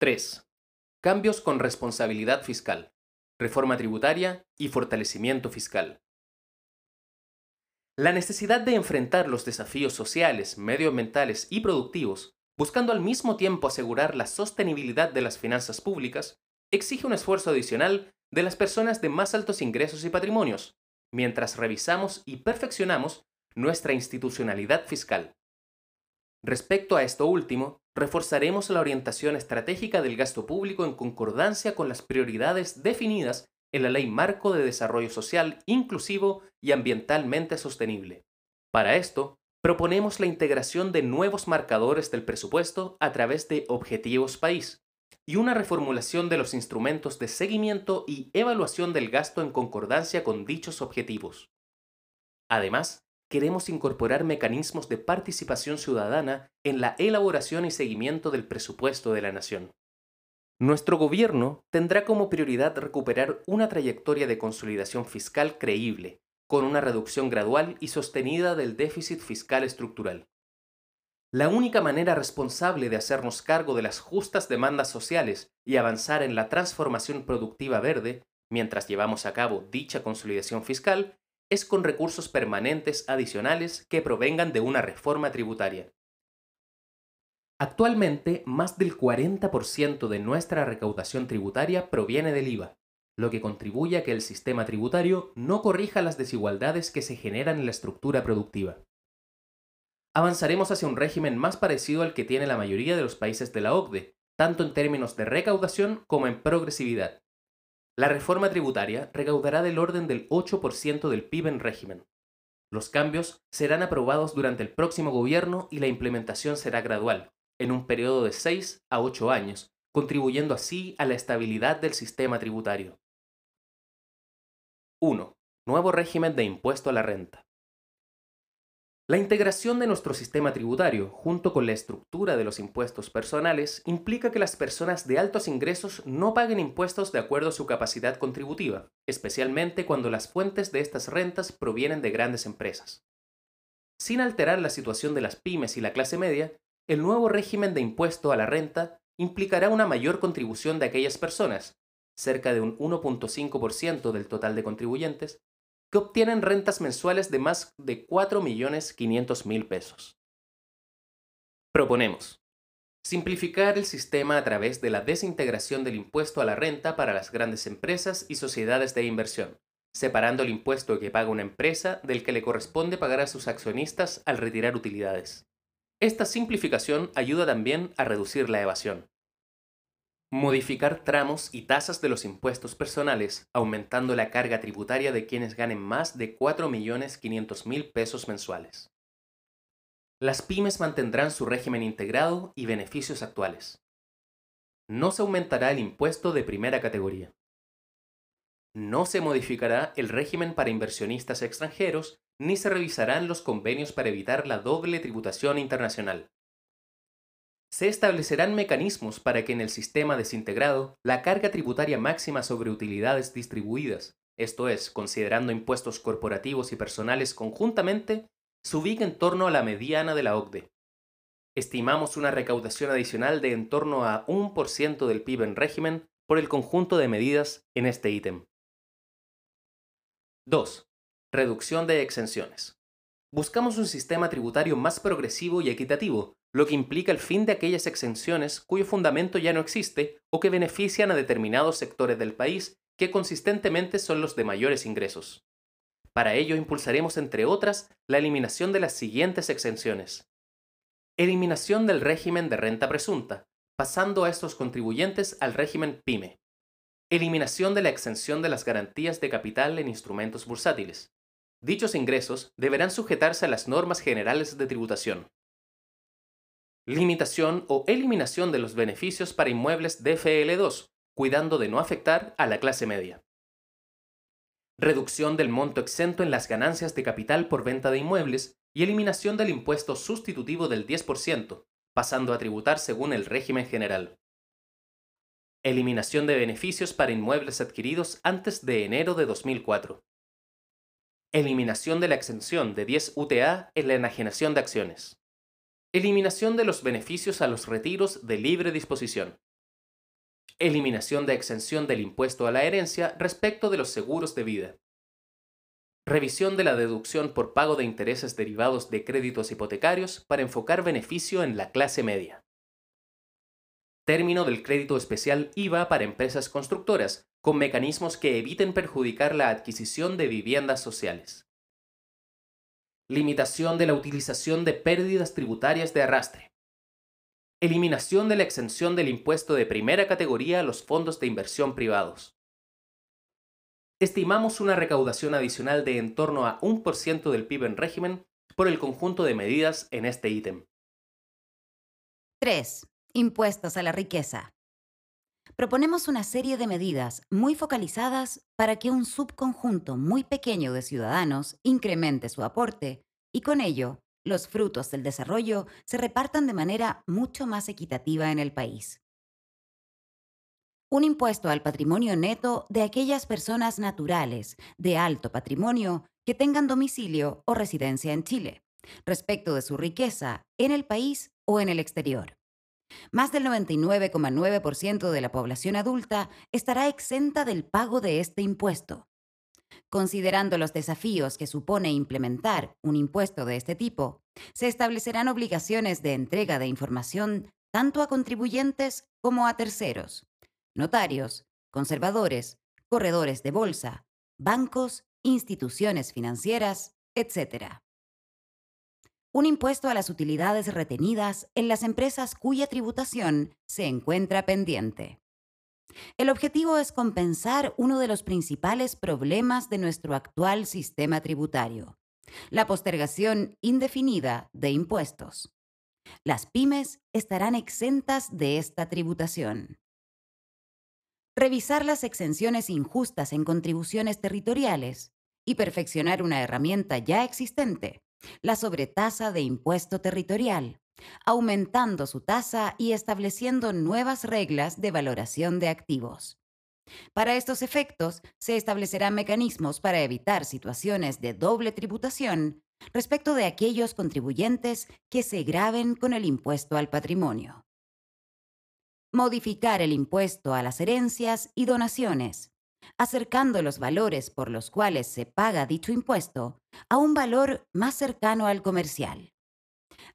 3. Cambios con responsabilidad fiscal, reforma tributaria y fortalecimiento fiscal. La necesidad de enfrentar los desafíos sociales, medioambientales y productivos, buscando al mismo tiempo asegurar la sostenibilidad de las finanzas públicas, exige un esfuerzo adicional de las personas de más altos ingresos y patrimonios, mientras revisamos y perfeccionamos nuestra institucionalidad fiscal. Respecto a esto último, reforzaremos la orientación estratégica del gasto público en concordancia con las prioridades definidas en la Ley Marco de Desarrollo Social Inclusivo y Ambientalmente Sostenible. Para esto, proponemos la integración de nuevos marcadores del presupuesto a través de objetivos país y una reformulación de los instrumentos de seguimiento y evaluación del gasto en concordancia con dichos objetivos. Además, queremos incorporar mecanismos de participación ciudadana en la elaboración y seguimiento del presupuesto de la nación. Nuestro gobierno tendrá como prioridad recuperar una trayectoria de consolidación fiscal creíble, con una reducción gradual y sostenida del déficit fiscal estructural. La única manera responsable de hacernos cargo de las justas demandas sociales y avanzar en la transformación productiva verde, mientras llevamos a cabo dicha consolidación fiscal, es con recursos permanentes adicionales que provengan de una reforma tributaria. Actualmente, más del 40% de nuestra recaudación tributaria proviene del IVA, lo que contribuye a que el sistema tributario no corrija las desigualdades que se generan en la estructura productiva. Avanzaremos hacia un régimen más parecido al que tiene la mayoría de los países de la OCDE, tanto en términos de recaudación como en progresividad. La reforma tributaria recaudará del orden del 8% del PIB en régimen. Los cambios serán aprobados durante el próximo gobierno y la implementación será gradual, en un periodo de 6 a 8 años, contribuyendo así a la estabilidad del sistema tributario. 1. Nuevo régimen de impuesto a la renta. La integración de nuestro sistema tributario, junto con la estructura de los impuestos personales, implica que las personas de altos ingresos no paguen impuestos de acuerdo a su capacidad contributiva, especialmente cuando las fuentes de estas rentas provienen de grandes empresas. Sin alterar la situación de las pymes y la clase media, el nuevo régimen de impuesto a la renta implicará una mayor contribución de aquellas personas, cerca de un 1.5% del total de contribuyentes, que obtienen rentas mensuales de más de 4.500.000 pesos. Proponemos simplificar el sistema a través de la desintegración del impuesto a la renta para las grandes empresas y sociedades de inversión, separando el impuesto que paga una empresa del que le corresponde pagar a sus accionistas al retirar utilidades. Esta simplificación ayuda también a reducir la evasión modificar tramos y tasas de los impuestos personales, aumentando la carga tributaria de quienes ganen más de 4.500.000 pesos mensuales. Las pymes mantendrán su régimen integrado y beneficios actuales. No se aumentará el impuesto de primera categoría. No se modificará el régimen para inversionistas extranjeros ni se revisarán los convenios para evitar la doble tributación internacional se establecerán mecanismos para que en el sistema desintegrado la carga tributaria máxima sobre utilidades distribuidas, esto es, considerando impuestos corporativos y personales conjuntamente, se ubique en torno a la mediana de la OCDE. Estimamos una recaudación adicional de en torno a 1% del PIB en régimen por el conjunto de medidas en este ítem. 2. Reducción de exenciones. Buscamos un sistema tributario más progresivo y equitativo, lo que implica el fin de aquellas exenciones cuyo fundamento ya no existe o que benefician a determinados sectores del país que consistentemente son los de mayores ingresos. Para ello impulsaremos, entre otras, la eliminación de las siguientes exenciones. Eliminación del régimen de renta presunta, pasando a estos contribuyentes al régimen PYME. Eliminación de la exención de las garantías de capital en instrumentos bursátiles. Dichos ingresos deberán sujetarse a las normas generales de tributación limitación o eliminación de los beneficios para inmuebles DFL2, cuidando de no afectar a la clase media. Reducción del monto exento en las ganancias de capital por venta de inmuebles y eliminación del impuesto sustitutivo del 10%, pasando a tributar según el régimen general. Eliminación de beneficios para inmuebles adquiridos antes de enero de 2004. Eliminación de la exención de 10 UTA en la enajenación de acciones. Eliminación de los beneficios a los retiros de libre disposición. Eliminación de exención del impuesto a la herencia respecto de los seguros de vida. Revisión de la deducción por pago de intereses derivados de créditos hipotecarios para enfocar beneficio en la clase media. Término del crédito especial IVA para empresas constructoras, con mecanismos que eviten perjudicar la adquisición de viviendas sociales. Limitación de la utilización de pérdidas tributarias de arrastre. Eliminación de la exención del impuesto de primera categoría a los fondos de inversión privados estimamos una recaudación adicional de en torno a 1% del PIB en régimen por el conjunto de medidas en este ítem. 3. Impuestos a la riqueza. Proponemos una serie de medidas muy focalizadas para que un subconjunto muy pequeño de ciudadanos incremente su aporte y con ello los frutos del desarrollo se repartan de manera mucho más equitativa en el país un impuesto al patrimonio neto de aquellas personas naturales de alto patrimonio que tengan domicilio o residencia en Chile, respecto de su riqueza en el país o en el exterior. Más del 99,9% de la población adulta estará exenta del pago de este impuesto. Considerando los desafíos que supone implementar un impuesto de este tipo, se establecerán obligaciones de entrega de información tanto a contribuyentes como a terceros notarios, conservadores, corredores de bolsa, bancos, instituciones financieras, etc. Un impuesto a las utilidades retenidas en las empresas cuya tributación se encuentra pendiente. El objetivo es compensar uno de los principales problemas de nuestro actual sistema tributario, la postergación indefinida de impuestos. Las pymes estarán exentas de esta tributación revisar las exenciones injustas en contribuciones territoriales y perfeccionar una herramienta ya existente, la sobretasa de impuesto territorial, aumentando su tasa y estableciendo nuevas reglas de valoración de activos. Para estos efectos, se establecerán mecanismos para evitar situaciones de doble tributación respecto de aquellos contribuyentes que se graben con el impuesto al patrimonio modificar el impuesto a las herencias y donaciones, acercando los valores por los cuales se paga dicho impuesto a un valor más cercano al comercial.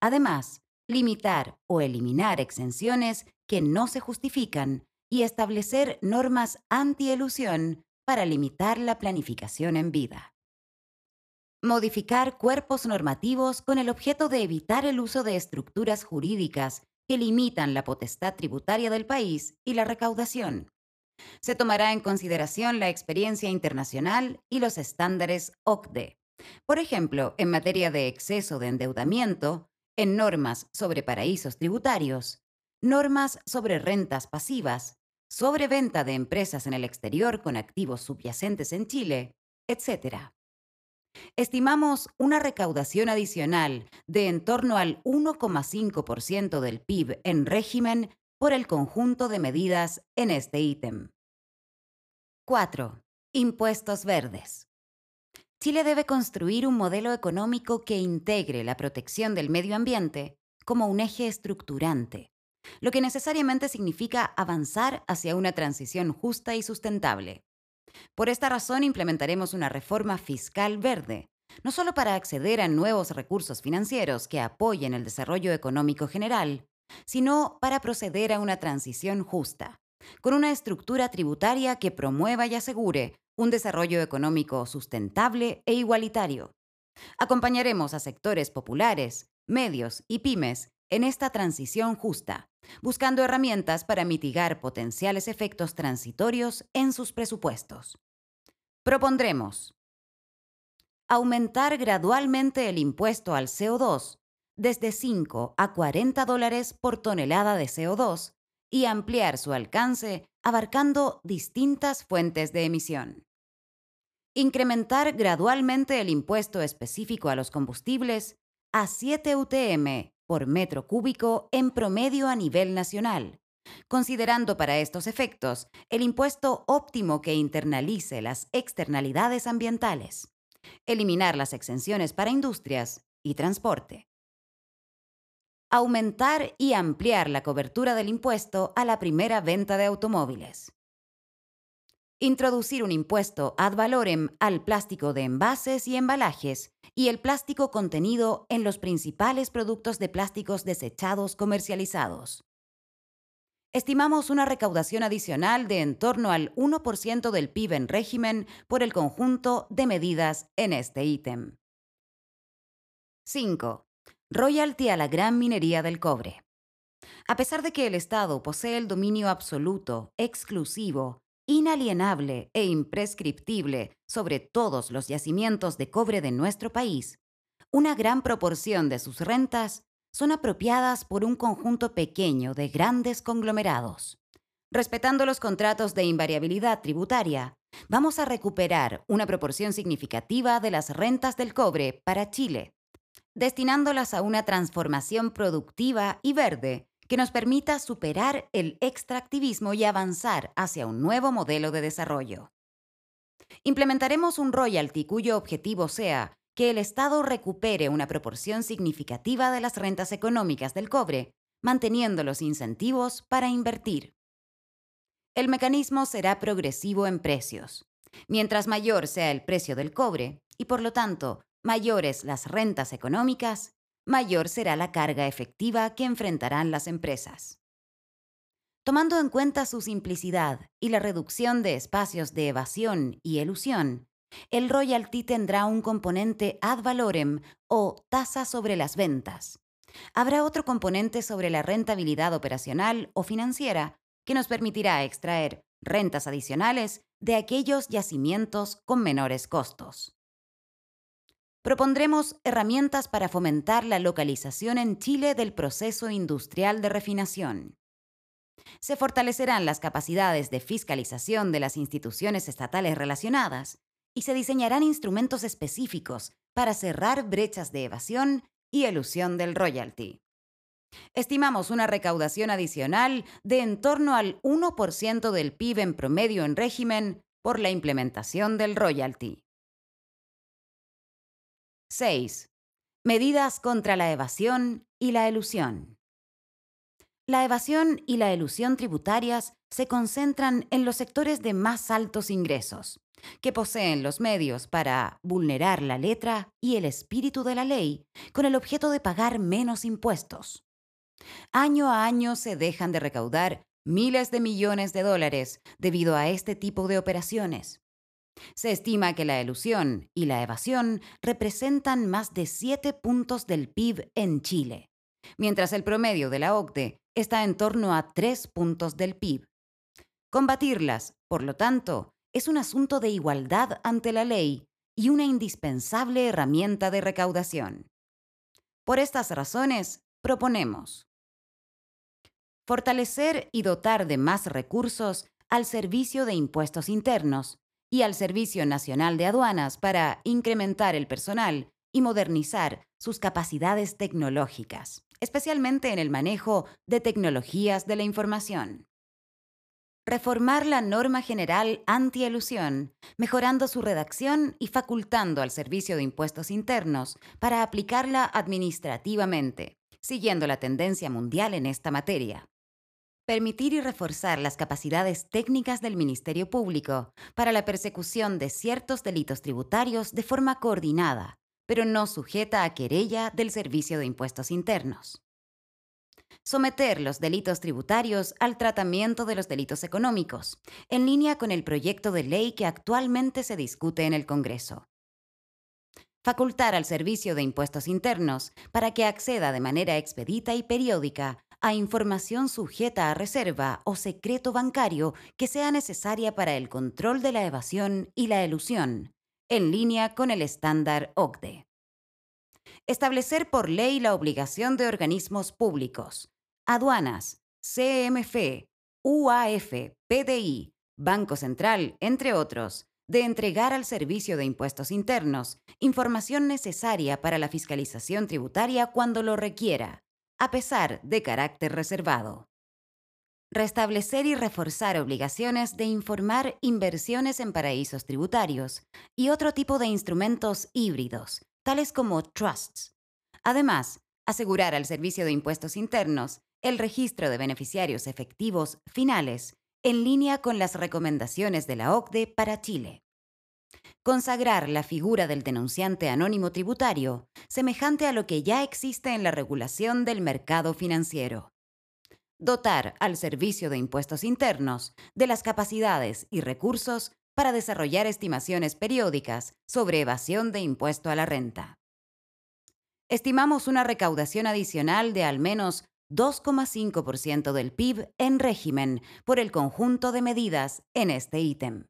Además, limitar o eliminar exenciones que no se justifican y establecer normas anti-elusión para limitar la planificación en vida. Modificar cuerpos normativos con el objeto de evitar el uso de estructuras jurídicas que limitan la potestad tributaria del país y la recaudación. Se tomará en consideración la experiencia internacional y los estándares OCDE. Por ejemplo, en materia de exceso de endeudamiento, en normas sobre paraísos tributarios, normas sobre rentas pasivas, sobre venta de empresas en el exterior con activos subyacentes en Chile, etc. Estimamos una recaudación adicional de en torno al 1,5% del PIB en régimen por el conjunto de medidas en este ítem. 4. Impuestos verdes. Chile debe construir un modelo económico que integre la protección del medio ambiente como un eje estructurante, lo que necesariamente significa avanzar hacia una transición justa y sustentable. Por esta razón implementaremos una reforma fiscal verde, no solo para acceder a nuevos recursos financieros que apoyen el desarrollo económico general, sino para proceder a una transición justa, con una estructura tributaria que promueva y asegure un desarrollo económico sustentable e igualitario. Acompañaremos a sectores populares, medios y pymes en esta transición justa, buscando herramientas para mitigar potenciales efectos transitorios en sus presupuestos. Propondremos aumentar gradualmente el impuesto al CO2 desde 5 a 40 dólares por tonelada de CO2 y ampliar su alcance abarcando distintas fuentes de emisión. Incrementar gradualmente el impuesto específico a los combustibles a 7 UTM por metro cúbico en promedio a nivel nacional, considerando para estos efectos el impuesto óptimo que internalice las externalidades ambientales, eliminar las exenciones para industrias y transporte. Aumentar y ampliar la cobertura del impuesto a la primera venta de automóviles. Introducir un impuesto ad valorem al plástico de envases y embalajes y el plástico contenido en los principales productos de plásticos desechados comercializados. Estimamos una recaudación adicional de en torno al 1% del PIB en régimen por el conjunto de medidas en este ítem. 5. Royalty a la gran minería del cobre. A pesar de que el Estado posee el dominio absoluto, exclusivo, inalienable e imprescriptible sobre todos los yacimientos de cobre de nuestro país, una gran proporción de sus rentas son apropiadas por un conjunto pequeño de grandes conglomerados. Respetando los contratos de invariabilidad tributaria, vamos a recuperar una proporción significativa de las rentas del cobre para Chile, destinándolas a una transformación productiva y verde que nos permita superar el extractivismo y avanzar hacia un nuevo modelo de desarrollo. Implementaremos un royalty cuyo objetivo sea que el Estado recupere una proporción significativa de las rentas económicas del cobre, manteniendo los incentivos para invertir. El mecanismo será progresivo en precios. Mientras mayor sea el precio del cobre, y por lo tanto mayores las rentas económicas, mayor será la carga efectiva que enfrentarán las empresas. Tomando en cuenta su simplicidad y la reducción de espacios de evasión y elusión, el royalty tendrá un componente ad valorem o tasa sobre las ventas. Habrá otro componente sobre la rentabilidad operacional o financiera que nos permitirá extraer rentas adicionales de aquellos yacimientos con menores costos. Propondremos herramientas para fomentar la localización en Chile del proceso industrial de refinación. Se fortalecerán las capacidades de fiscalización de las instituciones estatales relacionadas y se diseñarán instrumentos específicos para cerrar brechas de evasión y elusión del royalty. Estimamos una recaudación adicional de en torno al 1% del PIB en promedio en régimen por la implementación del royalty. 6. Medidas contra la evasión y la elusión. La evasión y la elusión tributarias se concentran en los sectores de más altos ingresos, que poseen los medios para vulnerar la letra y el espíritu de la ley con el objeto de pagar menos impuestos. Año a año se dejan de recaudar miles de millones de dólares debido a este tipo de operaciones. Se estima que la elusión y la evasión representan más de 7 puntos del PIB en Chile, mientras el promedio de la OCDE está en torno a 3 puntos del PIB. Combatirlas, por lo tanto, es un asunto de igualdad ante la ley y una indispensable herramienta de recaudación. Por estas razones, proponemos fortalecer y dotar de más recursos al Servicio de Impuestos Internos y al Servicio Nacional de Aduanas para incrementar el personal y modernizar sus capacidades tecnológicas, especialmente en el manejo de tecnologías de la información reformar la norma general anti-elusión, mejorando su redacción y facultando al Servicio de Impuestos Internos para aplicarla administrativamente, siguiendo la tendencia mundial en esta materia. Permitir y reforzar las capacidades técnicas del Ministerio Público para la persecución de ciertos delitos tributarios de forma coordinada, pero no sujeta a querella del Servicio de Impuestos Internos someter los delitos tributarios al tratamiento de los delitos económicos, en línea con el proyecto de ley que actualmente se discute en el Congreso. Facultar al Servicio de Impuestos Internos para que acceda de manera expedita y periódica a información sujeta a reserva o secreto bancario que sea necesaria para el control de la evasión y la elusión, en línea con el estándar OCDE establecer por ley la obligación de organismos públicos, aduanas, CMF, UAF, PDI, Banco Central, entre otros, de entregar al Servicio de Impuestos Internos información necesaria para la fiscalización tributaria cuando lo requiera, a pesar de carácter reservado. Restablecer y reforzar obligaciones de informar inversiones en paraísos tributarios y otro tipo de instrumentos híbridos, tales como trusts. Además, Asegurar al Servicio de Impuestos Internos el registro de beneficiarios efectivos finales en línea con las recomendaciones de la OCDE para Chile. Consagrar la figura del denunciante anónimo tributario, semejante a lo que ya existe en la regulación del mercado financiero. Dotar al Servicio de Impuestos Internos de las capacidades y recursos para desarrollar estimaciones periódicas sobre evasión de impuesto a la renta. Estimamos una recaudación adicional de al menos 2,5% del PIB en régimen por el conjunto de medidas en este ítem.